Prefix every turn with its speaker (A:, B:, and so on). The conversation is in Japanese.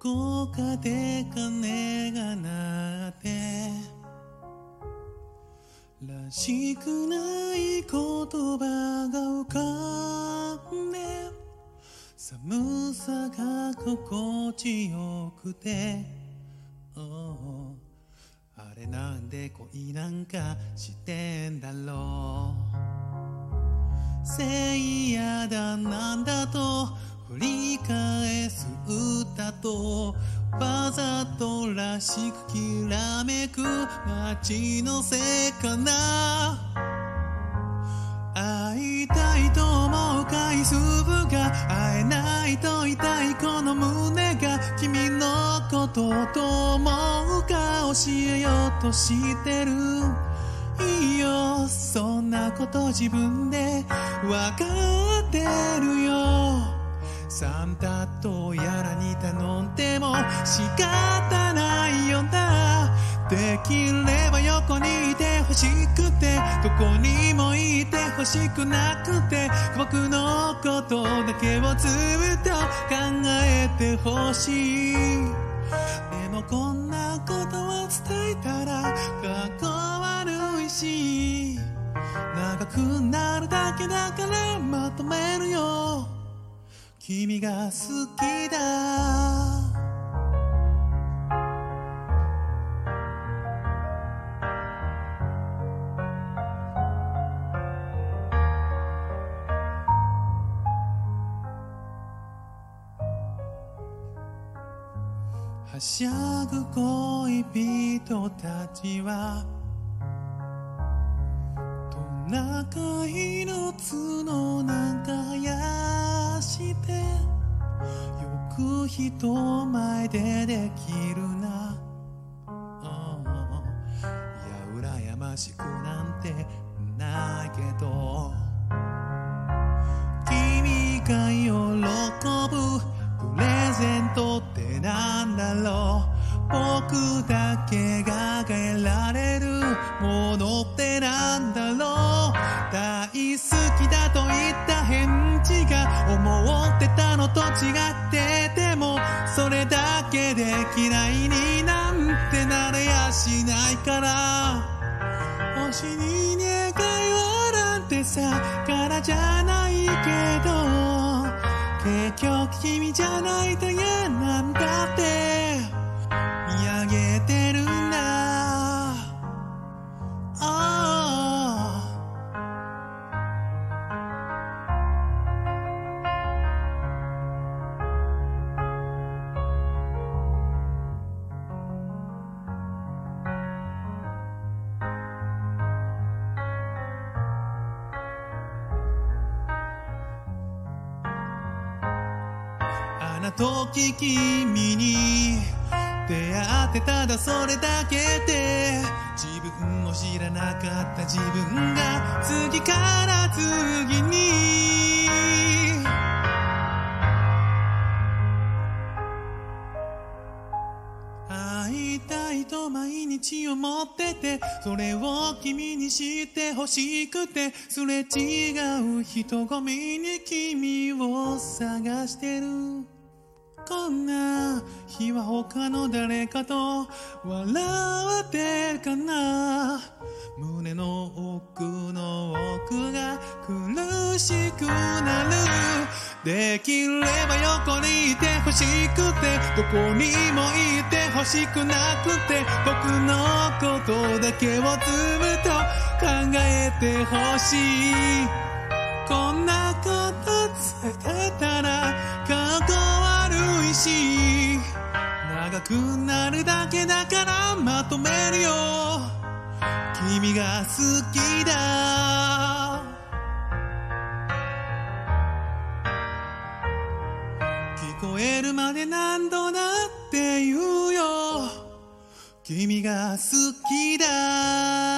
A: どこかで鐘が鳴ってらしくない言葉が浮かんで寒さが心地よくて、oh あれなんで恋なんかしてんだろう。せいやだなんだとり返す歌とわざとらしくきらめく街のせいかな。会いたいと思う回数が会えないと痛いこの胸が君のことと思うか教えようとしてる。いいよそんなこと自分でわかってるよ。サンタとやらに頼んでも仕方ないよなできれば横にいてほしくてどこにもいてほしくなくて僕のことだけをずっと考えてほしい。でもこんなことを伝えたらかっこ悪いし長くなるだけだからまとめる君が好きだ。はしゃぐ恋人たちはトナカイの角なんかやしてよく人前でできるな、ああいや羨ましくなんてないけど。君が喜ぶプレゼントってなんだろう。僕だけが得られるものってなんだろう。好きだと言った返事が思ってたのと違っててもそれだけで嫌いになんてなれやしないから。星に願いはなんてさからじゃないけど。結局君じゃないと嫌なんだって。あの時君に出会ってただそれだけで自分を知らなかった自分が次から次に会いたいと毎日思っててそれを君に知ってほしくてすれ違う人混みに君を探してる。こんな日は他の誰かと笑ってるかな？胸の奥の奥が苦しくなる。できれば横にいてほしくてどこにもいてほしくなくて僕のことだけをずっと考えてほしい。こんなこと伝えたらかっこ悪い。長くなるだけだからまとめるよ。君が好きだ。聞こえるまで何度だって言うよ。君が好きだ。